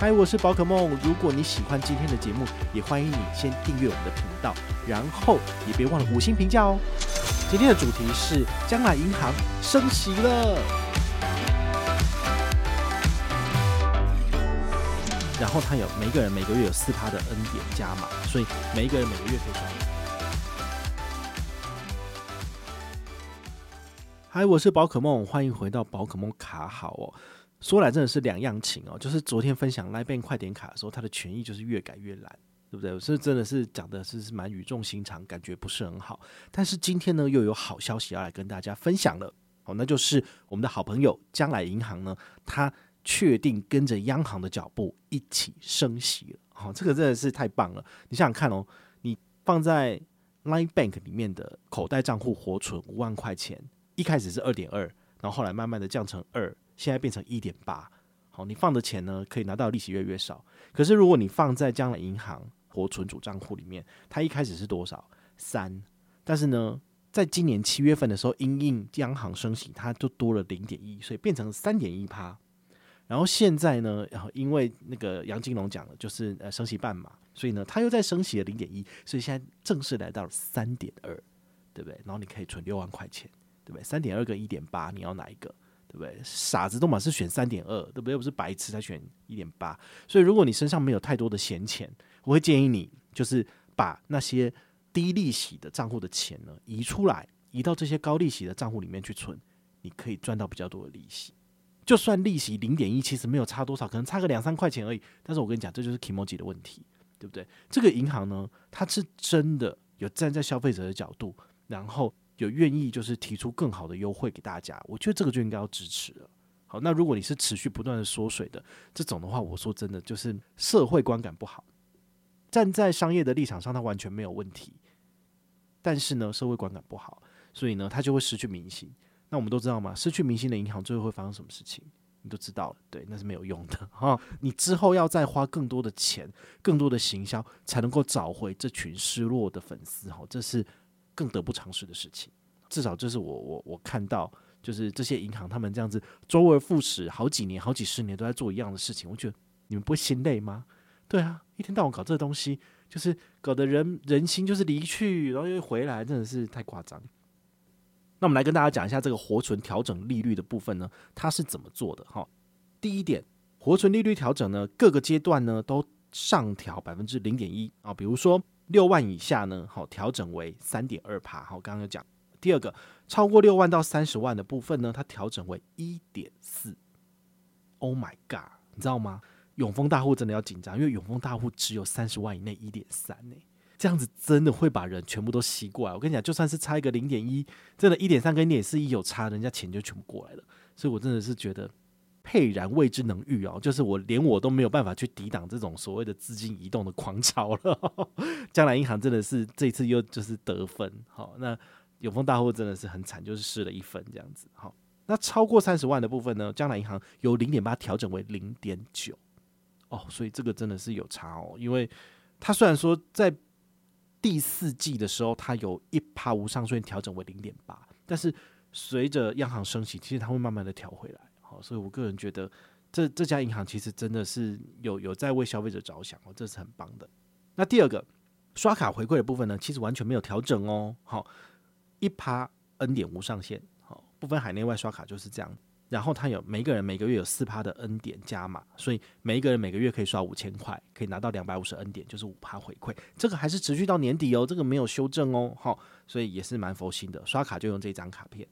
嗨，我是宝可梦。如果你喜欢今天的节目，也欢迎你先订阅我们的频道，然后也别忘了五星评价哦。今天的主题是将来银行升息了，然后他有每个人每个月有四趴的 N 点加码，所以每一个人每个月可以刷。嗨，我是宝可梦，欢迎回到宝可梦卡好哦。说来真的是两样情哦，就是昨天分享 LINE Bank 快点卡的时候，它的权益就是越改越烂，对不对？是真的是讲的是是蛮语重心长，感觉不是很好。但是今天呢，又有好消息要来跟大家分享了，哦，那就是我们的好朋友将来银行呢，它确定跟着央行的脚步一起升息了。好，这个真的是太棒了！你想想看哦，你放在 LINE Bank 里面的口袋账户活存五万块钱，一开始是二点二，然后后来慢慢的降成二。现在变成一点八，好，你放的钱呢，可以拿到利息越来越少。可是如果你放在将来银行活存主账户里面，它一开始是多少？三，但是呢，在今年七月份的时候，因应央行升息，它就多了零点一，所以变成三点一趴。然后现在呢，然后因为那个杨金龙讲了，就是呃升息半码，所以呢，它又在升息了零点一，所以现在正式来到了三点二，对不对？然后你可以存六万块钱，对不对？三点二跟一点八，你要哪一个？对不对？傻子都嘛是选三点二，对不对？又不是白痴才选一点八。所以如果你身上没有太多的闲钱，我会建议你就是把那些低利息的账户的钱呢移出来，移到这些高利息的账户里面去存，你可以赚到比较多的利息。就算利息零点一，其实没有差多少，可能差个两三块钱而已。但是我跟你讲，这就是 kimoji 的问题，对不对？这个银行呢，它是真的有站在消费者的角度，然后。有愿意就是提出更好的优惠给大家，我觉得这个就应该要支持了。好，那如果你是持续不断的缩水的这种的话，我说真的就是社会观感不好。站在商业的立场上，它完全没有问题，但是呢，社会观感不好，所以呢，它就会失去民心。那我们都知道嘛，失去民心的银行最后会发生什么事情？你都知道了，对，那是没有用的哈。你之后要再花更多的钱、更多的行销，才能够找回这群失落的粉丝哈。这是。更得不偿失的事情，至少这是我我我看到，就是这些银行他们这样子周而复始，好几年、好几十年都在做一样的事情，我觉得你们不会心累吗？对啊，一天到晚搞这个东西，就是搞得人人心就是离去，然后又回来，真的是太夸张。那我们来跟大家讲一下这个活存调整利率的部分呢，它是怎么做的？哈，第一点，活存利率调整呢，各个阶段呢都上调百分之零点一啊，比如说。六万以下呢，好调整为三点二趴。好，刚刚有讲。第二个，超过六万到三十万的部分呢，它调整为一点四。Oh my god，你知道吗？永丰大户真的要紧张，因为永丰大户只有三十万以内一点三呢，这样子真的会把人全部都吸过来。我跟你讲，就算是差一个零点一，真的，一点三跟一点四一有差，人家钱就全部过来了。所以我真的是觉得。沛然未知能御哦，就是我连我都没有办法去抵挡这种所谓的资金移动的狂潮了。将来银行真的是这次又就是得分，好，那永丰大户真的是很惨，就是失了一分这样子。好，那超过三十万的部分呢，将来银行由零点八调整为零点九哦，所以这个真的是有差哦，因为它虽然说在第四季的时候它有一趴无上限调整为零点八，但是随着央行升息，其实它会慢慢的调回来。所以我个人觉得这这家银行其实真的是有有在为消费者着想哦，这是很棒的。那第二个刷卡回馈的部分呢，其实完全没有调整哦。好，一趴 N 点无上限，好，不分海内外刷卡就是这样。然后它有每一个人每个月有四趴的 N 点加码，所以每一个人每个月可以刷五千块，可以拿到两百五十 N 点，就是五趴回馈。这个还是持续到年底哦，这个没有修正哦。好，所以也是蛮佛心的，刷卡就用这张卡片。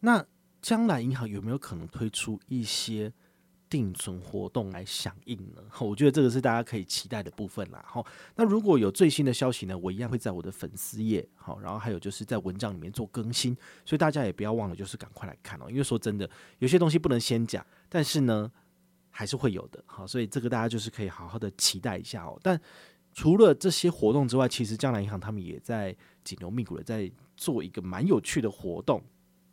那将来银行有没有可能推出一些定存活动来响应呢？我觉得这个是大家可以期待的部分啦。好，那如果有最新的消息呢，我一样会在我的粉丝页，好，然后还有就是在文章里面做更新，所以大家也不要忘了，就是赶快来看哦。因为说真的，有些东西不能先讲，但是呢，还是会有的。好，所以这个大家就是可以好好的期待一下哦。但除了这些活动之外，其实将来银行他们也在紧锣密鼓的在做一个蛮有趣的活动。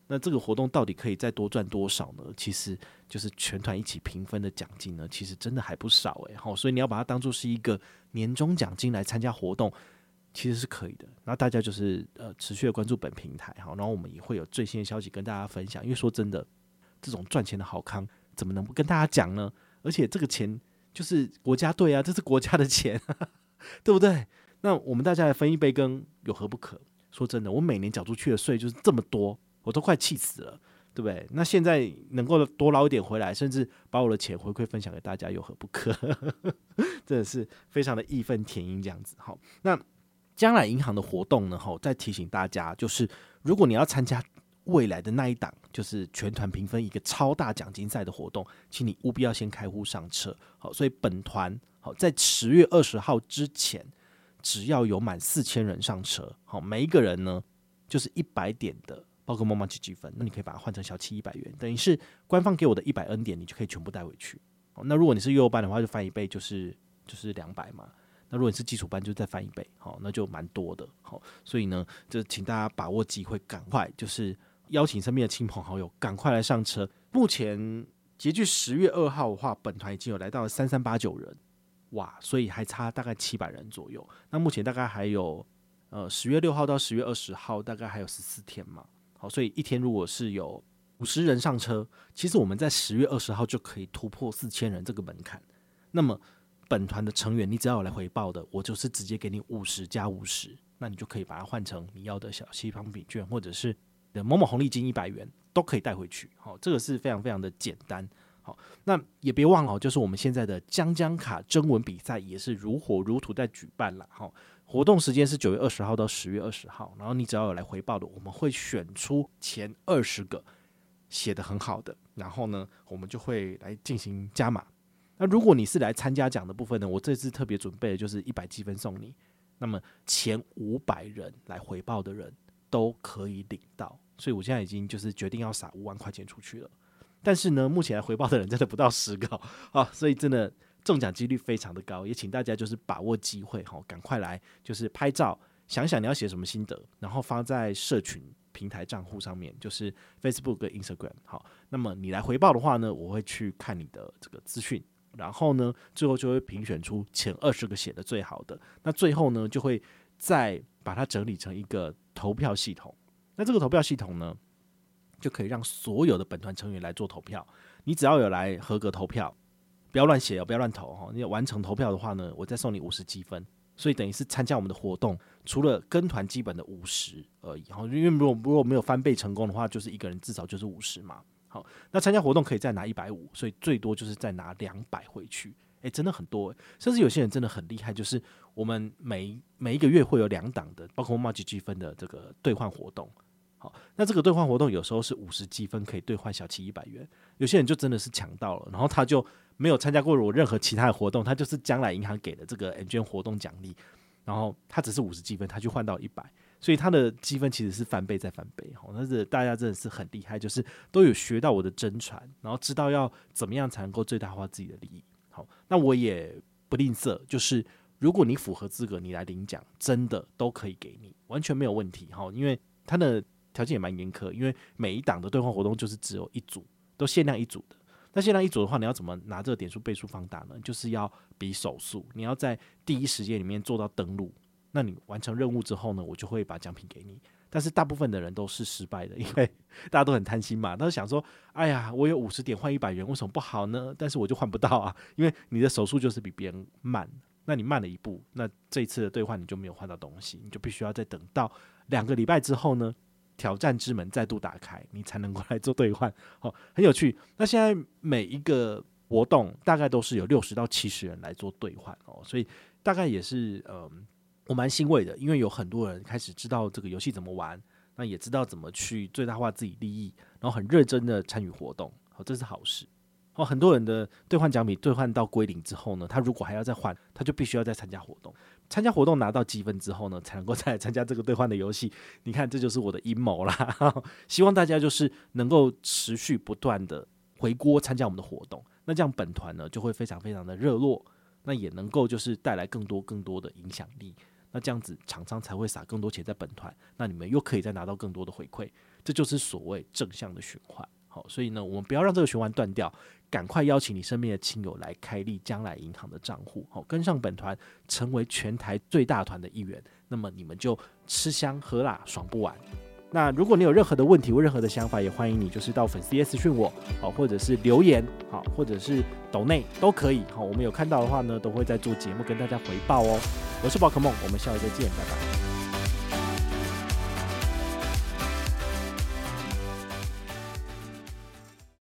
那这个活动到底可以再多赚多少呢？其实就是全团一起平分的奖金呢，其实真的还不少诶。好，所以你要把它当做是一个年终奖金来参加活动，其实是可以的。那大家就是呃持续的关注本平台，好，然后我们也会有最新的消息跟大家分享。因为说真的，这种赚钱的好康怎么能不跟大家讲呢？而且这个钱就是国家队啊，这是国家的钱，对不对？那我们大家来分一杯羹，有何不可？说真的，我每年缴出去的税就是这么多。我都快气死了，对不对？那现在能够多捞一点回来，甚至把我的钱回馈分享给大家，有何不可？真的是非常的义愤填膺这样子。好，那将来银行的活动呢？哈，再提醒大家，就是如果你要参加未来的那一档，就是全团平分一个超大奖金赛的活动，请你务必要先开户上车。好，所以本团好在十月二十号之前，只要有满四千人上车，好，每一个人呢就是一百点的。宝可梦麻吉积分，那你可以把它换成小七一百元，等于是官方给我的一百 N 点，你就可以全部带回去。那如果你是幼幼班的话，就翻一倍，就是就是两百嘛。那如果你是基础班，就再翻一倍，好，那就蛮多的。好，所以呢，就请大家把握机会，赶快就是邀请身边的亲朋好友，赶快来上车。目前截至十月二号的话，本团已经有来到了三三八九人，哇，所以还差大概七百人左右。那目前大概还有呃十月六号到十月二十号，大概还有十四天嘛。好，所以一天如果是有五十人上车，其实我们在十月二十号就可以突破四千人这个门槛。那么本团的成员，你只要有来回报的，我就是直接给你五十加五十，那你就可以把它换成你要的小西方饼券，或者是的某某红利金一百元，都可以带回去。好，这个是非常非常的简单。好，那也别忘了，就是我们现在的将将卡征文比赛也是如火如荼在举办了。好。活动时间是九月二十号到十月二十号，然后你只要有来回报的，我们会选出前二十个写得很好的，然后呢，我们就会来进行加码。那如果你是来参加奖的部分呢，我这次特别准备的就是一百积分送你，那么前五百人来回报的人都可以领到，所以我现在已经就是决定要撒五万块钱出去了，但是呢，目前来回报的人真的不到十个 啊，所以真的。中奖几率非常的高，也请大家就是把握机会哈，赶快来就是拍照，想想你要写什么心得，然后发在社群平台账户上面，就是 Facebook 跟 Instagram。好，那么你来回报的话呢，我会去看你的这个资讯，然后呢，最后就会评选出前二十个写的最好的，那最后呢，就会再把它整理成一个投票系统。那这个投票系统呢，就可以让所有的本团成员来做投票，你只要有来合格投票。不要乱写哦，不要乱投哈！你要完成投票的话呢，我再送你五十积分。所以等于是参加我们的活动，除了跟团基本的五十而已哈。因为如果如果没有翻倍成功的话，就是一个人至少就是五十嘛。好，那参加活动可以再拿一百五，所以最多就是再拿两百回去。诶，真的很多，甚至有些人真的很厉害，就是我们每每一个月会有两档的，包括麻吉积分的这个兑换活动。好，那这个兑换活动有时候是五十积分可以兑换小七一百元，有些人就真的是抢到了，然后他就。没有参加过我任何其他的活动，他就是将来银行给的这个 M 券活动奖励，然后他只是五十积分，他就换到一百，所以他的积分其实是翻倍再翻倍。好，但是大家真的是很厉害，就是都有学到我的真传，然后知道要怎么样才能够最大化自己的利益。好，那我也不吝啬，就是如果你符合资格，你来领奖，真的都可以给你，完全没有问题。哈，因为他的条件也蛮严苛，因为每一档的兑换活动就是只有一组，都限量一组的。那现在一组的话，你要怎么拿这个点数倍数放大呢？就是要比手速，你要在第一时间里面做到登录。那你完成任务之后呢，我就会把奖品给你。但是大部分的人都是失败的，因为大家都很贪心嘛，都想说：“哎呀，我有五十点换一百元，为什么不好呢？”但是我就换不到啊，因为你的手速就是比别人慢。那你慢了一步，那这一次的兑换你就没有换到东西，你就必须要再等到两个礼拜之后呢。挑战之门再度打开，你才能够来做兑换，好，很有趣。那现在每一个活动大概都是有六十到七十人来做兑换哦，所以大概也是呃，我蛮欣慰的，因为有很多人开始知道这个游戏怎么玩，那也知道怎么去最大化自己利益，然后很认真的参与活动，好，这是好事。哦，很多人的兑换奖品兑换到归零之后呢，他如果还要再换，他就必须要再参加活动。参加活动拿到积分之后呢，才能够再来参加这个兑换的游戏。你看，这就是我的阴谋啦。希望大家就是能够持续不断的回锅参加我们的活动。那这样本团呢就会非常非常的热络，那也能够就是带来更多更多的影响力。那这样子厂商才会撒更多钱在本团，那你们又可以再拿到更多的回馈，这就是所谓正向的循环。所以呢，我们不要让这个循环断掉，赶快邀请你身边的亲友来开立将来银行的账户，好，跟上本团，成为全台最大团的一员，那么你们就吃香喝辣，爽不完。那如果你有任何的问题或任何的想法，也欢迎你就是到粉丝页私讯我，好，或者是留言，好，或者是抖内都可以，好，我们有看到的话呢，都会在做节目跟大家回报哦。我是宝可梦，我们下回再见，拜拜。